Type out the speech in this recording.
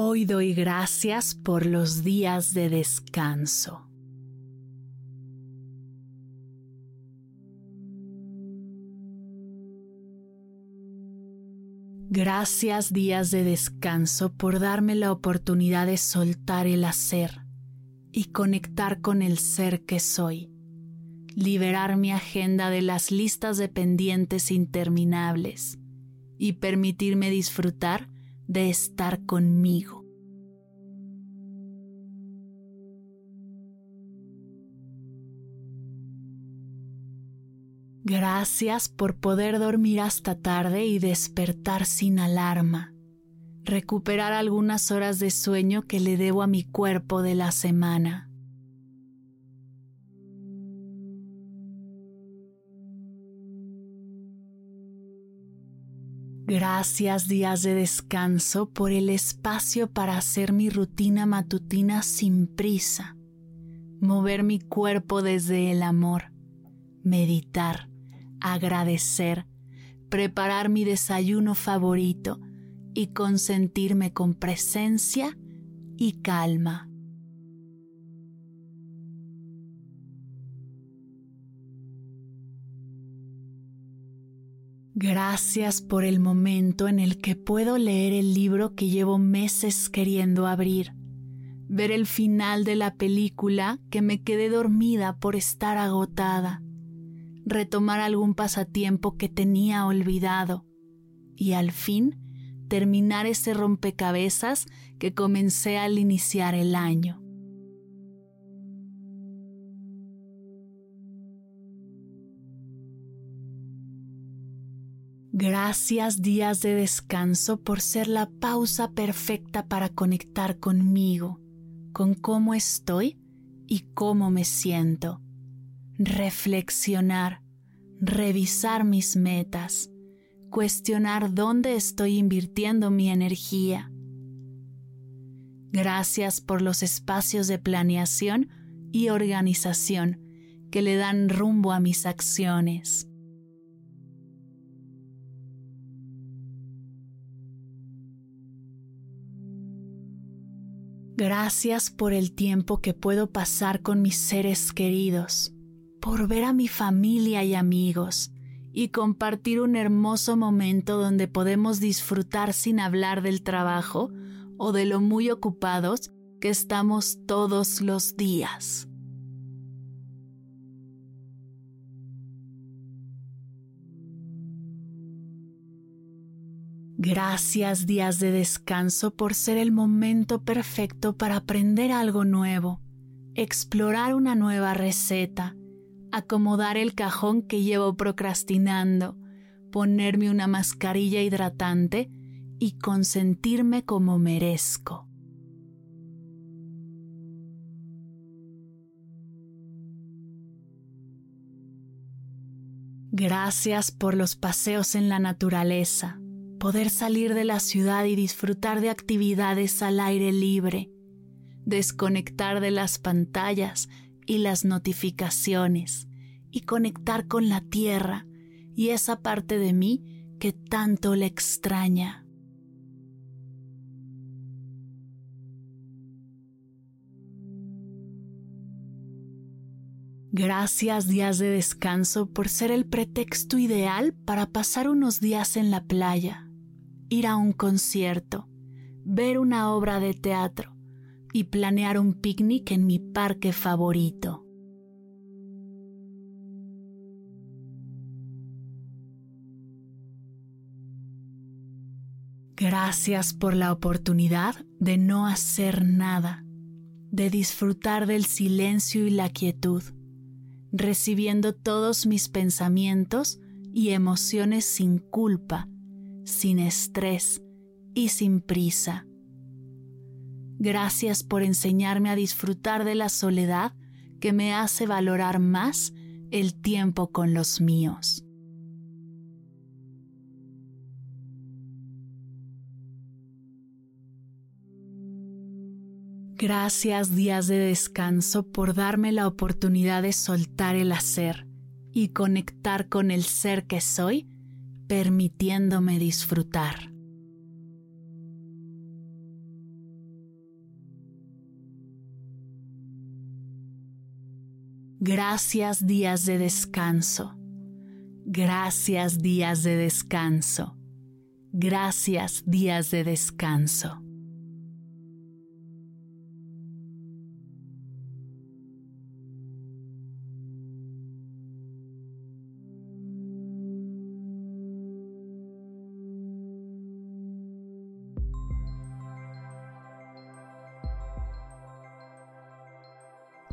Hoy doy gracias por los días de descanso. Gracias días de descanso por darme la oportunidad de soltar el hacer y conectar con el ser que soy, liberar mi agenda de las listas de pendientes interminables y permitirme disfrutar de estar conmigo. Gracias por poder dormir hasta tarde y despertar sin alarma, recuperar algunas horas de sueño que le debo a mi cuerpo de la semana. Gracias días de descanso por el espacio para hacer mi rutina matutina sin prisa, mover mi cuerpo desde el amor, meditar, agradecer, preparar mi desayuno favorito y consentirme con presencia y calma. Gracias por el momento en el que puedo leer el libro que llevo meses queriendo abrir, ver el final de la película que me quedé dormida por estar agotada, retomar algún pasatiempo que tenía olvidado. Y al fin terminar ese rompecabezas que comencé al iniciar el año. Gracias días de descanso por ser la pausa perfecta para conectar conmigo, con cómo estoy y cómo me siento. Reflexionar, revisar mis metas, cuestionar dónde estoy invirtiendo mi energía. Gracias por los espacios de planeación y organización que le dan rumbo a mis acciones. Gracias por el tiempo que puedo pasar con mis seres queridos, por ver a mi familia y amigos y compartir un hermoso momento donde podemos disfrutar sin hablar del trabajo o de lo muy ocupados que estamos todos los días. Gracias días de descanso por ser el momento perfecto para aprender algo nuevo, explorar una nueva receta, acomodar el cajón que llevo procrastinando, ponerme una mascarilla hidratante y consentirme como merezco. Gracias por los paseos en la naturaleza poder salir de la ciudad y disfrutar de actividades al aire libre, desconectar de las pantallas y las notificaciones y conectar con la tierra y esa parte de mí que tanto le extraña. Gracias días de descanso por ser el pretexto ideal para pasar unos días en la playa ir a un concierto, ver una obra de teatro y planear un picnic en mi parque favorito. Gracias por la oportunidad de no hacer nada, de disfrutar del silencio y la quietud, recibiendo todos mis pensamientos y emociones sin culpa, sin estrés y sin prisa. Gracias por enseñarme a disfrutar de la soledad que me hace valorar más el tiempo con los míos. Gracias días de descanso por darme la oportunidad de soltar el hacer y conectar con el ser que soy, permitiéndome disfrutar. Gracias días de descanso. Gracias días de descanso. Gracias días de descanso.